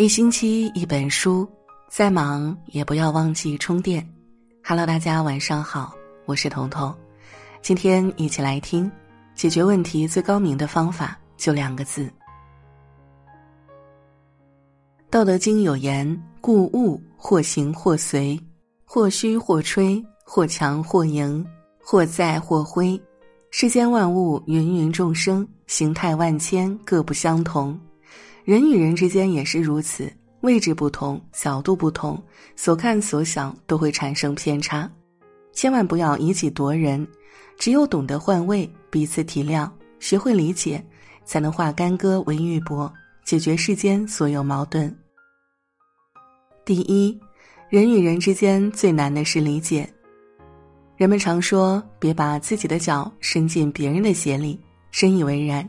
一星期一本书，再忙也不要忘记充电。Hello，大家晚上好，我是彤彤。今天一起来听，解决问题最高明的方法就两个字。《道德经》有言：“故物或行或随，或虚或吹，或强或盈，或在或灰。世间万物，芸芸众生，形态万千，各不相同。”人与人之间也是如此，位置不同，角度不同，所看所想都会产生偏差。千万不要以己夺人，只有懂得换位，彼此体谅，学会理解，才能化干戈为玉帛，解决世间所有矛盾。第一，人与人之间最难的是理解。人们常说：“别把自己的脚伸进别人的鞋里。”深以为然。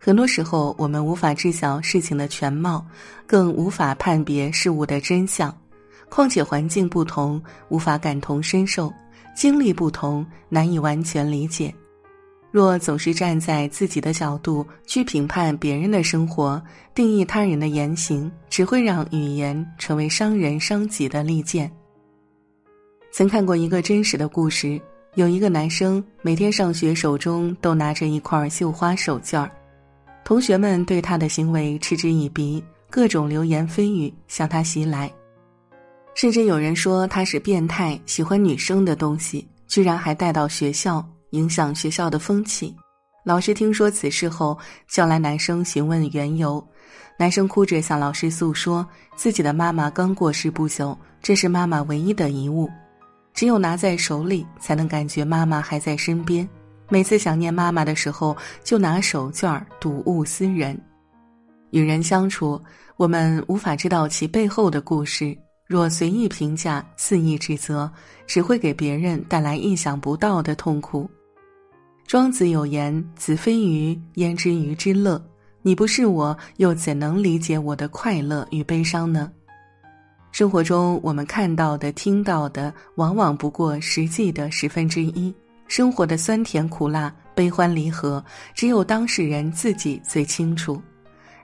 很多时候，我们无法知晓事情的全貌，更无法判别事物的真相。况且环境不同，无法感同身受；经历不同，难以完全理解。若总是站在自己的角度去评判别人的生活，定义他人的言行，只会让语言成为伤人伤己的利剑。曾看过一个真实的故事，有一个男生每天上学，手中都拿着一块绣花手绢儿。同学们对他的行为嗤之以鼻，各种流言蜚语向他袭来，甚至有人说他是变态，喜欢女生的东西，居然还带到学校，影响学校的风气。老师听说此事后，叫来男生询问缘由，男生哭着向老师诉说，自己的妈妈刚过世不久，这是妈妈唯一的遗物，只有拿在手里，才能感觉妈妈还在身边。每次想念妈妈的时候，就拿手绢睹物思人。与人相处，我们无法知道其背后的故事。若随意评价、肆意指责，只会给别人带来意想不到的痛苦。庄子有言：“子非鱼，焉知鱼之乐？你不是我，又怎能理解我的快乐与悲伤呢？”生活中，我们看到的、听到的，往往不过实际的十分之一。生活的酸甜苦辣、悲欢离合，只有当事人自己最清楚。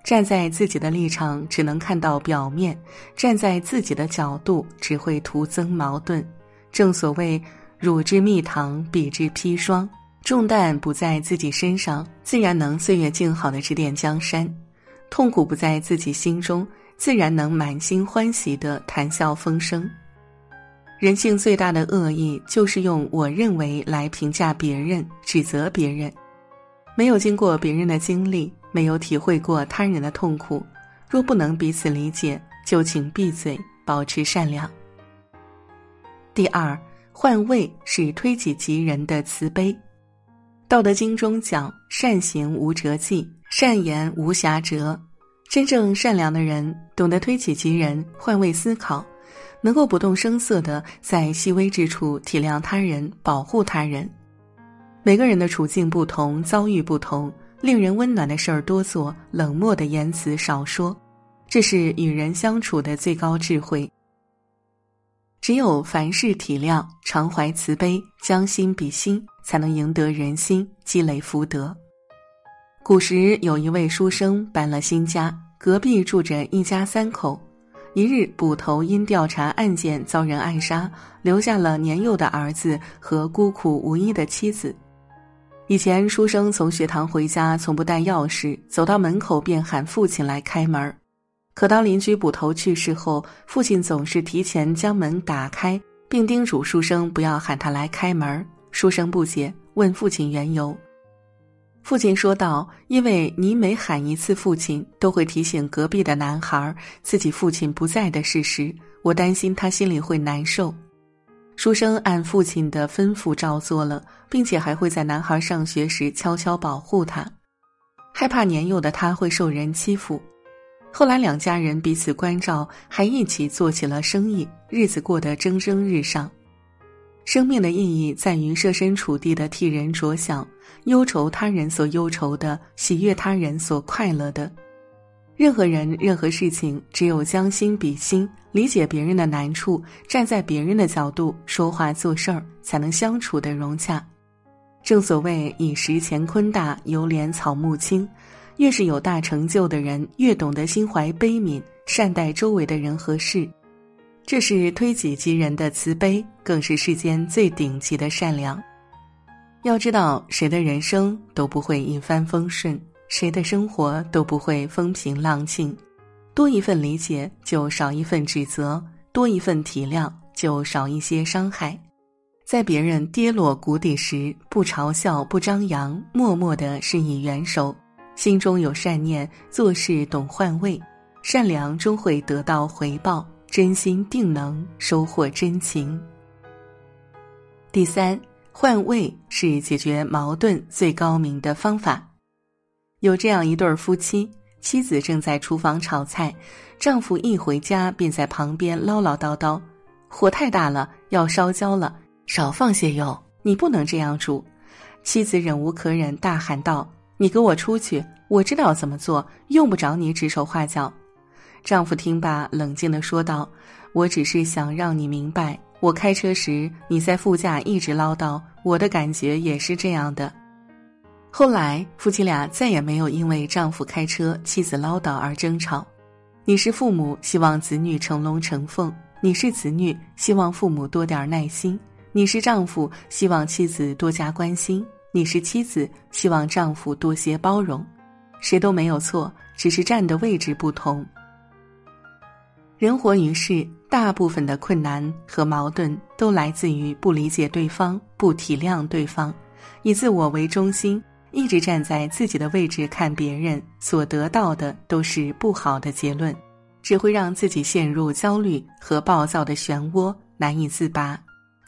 站在自己的立场，只能看到表面；站在自己的角度，只会徒增矛盾。正所谓“汝之蜜糖，彼之砒霜”，重担不在自己身上，自然能岁月静好的指点江山；痛苦不在自己心中，自然能满心欢喜的谈笑风生。人性最大的恶意，就是用“我认为”来评价别人、指责别人。没有经过别人的经历，没有体会过他人的痛苦，若不能彼此理解，就请闭嘴，保持善良。第二，换位是推己及人的慈悲。《道德经》中讲：“善行无辙迹，善言无瑕谪。”真正善良的人，懂得推己及人，换位思考。能够不动声色的在细微之处体谅他人、保护他人。每个人的处境不同，遭遇不同，令人温暖的事儿多做，冷漠的言辞少说，这是与人相处的最高智慧。只有凡事体谅、常怀慈悲、将心比心，才能赢得人心，积累福德。古时有一位书生搬了新家，隔壁住着一家三口。一日，捕头因调查案件遭人暗杀，留下了年幼的儿子和孤苦无依的妻子。以前，书生从学堂回家，从不带钥匙，走到门口便喊父亲来开门。可当邻居捕头去世后，父亲总是提前将门打开，并叮嘱书生不要喊他来开门。书生不解，问父亲缘由。父亲说道：“因为你每喊一次父亲，都会提醒隔壁的男孩自己父亲不在的事实，我担心他心里会难受。”书生按父亲的吩咐照做了，并且还会在男孩上学时悄悄保护他，害怕年幼的他会受人欺负。后来两家人彼此关照，还一起做起了生意，日子过得蒸蒸日上。生命的意义在于设身处地的替人着想，忧愁他人所忧愁的，喜悦他人所快乐的。任何人、任何事情，只有将心比心，理解别人的难处，站在别人的角度说话做事儿，才能相处的融洽。正所谓“以时乾坤大，犹怜草木青”，越是有大成就的人，越懂得心怀悲悯，善待周围的人和事。这是推己及人的慈悲，更是世间最顶级的善良。要知道，谁的人生都不会一帆风顺，谁的生活都不会风平浪静。多一份理解，就少一份指责；多一份体谅，就少一些伤害。在别人跌落谷底时，不嘲笑，不张扬，默默的施以援手，心中有善念，做事懂换位，善良终会得到回报。真心定能收获真情。第三，换位是解决矛盾最高明的方法。有这样一对夫妻，妻子正在厨房炒菜，丈夫一回家便在旁边唠唠叨叨：“火太大了，要烧焦了，少放些油。你不能这样煮。”妻子忍无可忍，大喊道：“你给我出去！我知道怎么做，用不着你指手画脚。”丈夫听罢，冷静的说道：“我只是想让你明白，我开车时你在副驾一直唠叨，我的感觉也是这样的。”后来，夫妻俩再也没有因为丈夫开车、妻子唠叨而争吵。你是父母，希望子女成龙成凤；你是子女，希望父母多点耐心；你是丈夫，希望妻子多加关心；你是妻子，希望丈夫多些包容。谁都没有错，只是站的位置不同。人活于世，大部分的困难和矛盾都来自于不理解对方、不体谅对方，以自我为中心，一直站在自己的位置看别人，所得到的都是不好的结论，只会让自己陷入焦虑和暴躁的漩涡，难以自拔，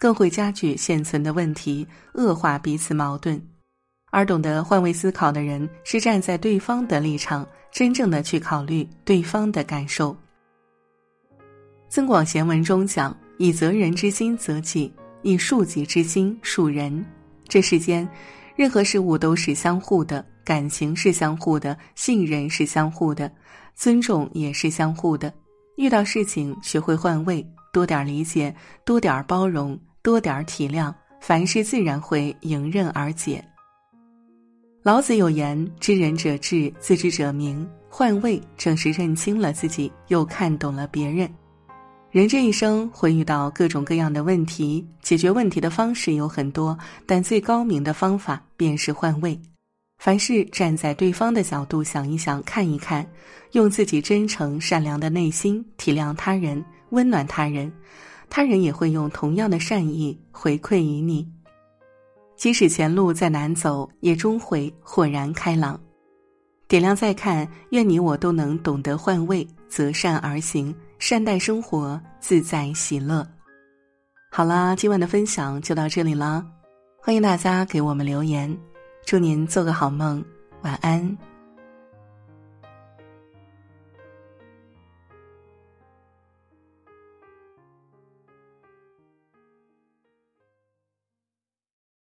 更会加剧现存的问题，恶化彼此矛盾。而懂得换位思考的人，是站在对方的立场，真正的去考虑对方的感受。《增广贤文》中讲：“以责人之心责己，以恕己之心恕人。”这世间，任何事物都是相互的，感情是相互的，信任是相互的，尊重也是相互的。遇到事情，学会换位，多点理解，多点包容，多点体谅，凡事自然会迎刃而解。老子有言：“知人者智，自知者明。”换位正是认清了自己，又看懂了别人。人这一生会遇到各种各样的问题，解决问题的方式有很多，但最高明的方法便是换位。凡事站在对方的角度想一想、看一看，用自己真诚善良的内心体谅他人、温暖他人，他人也会用同样的善意回馈于你。即使前路再难走，也终会豁然开朗。点亮再看，愿你我都能懂得换位，择善而行。善待生活，自在喜乐。好啦，今晚的分享就到这里了，欢迎大家给我们留言。祝您做个好梦，晚安。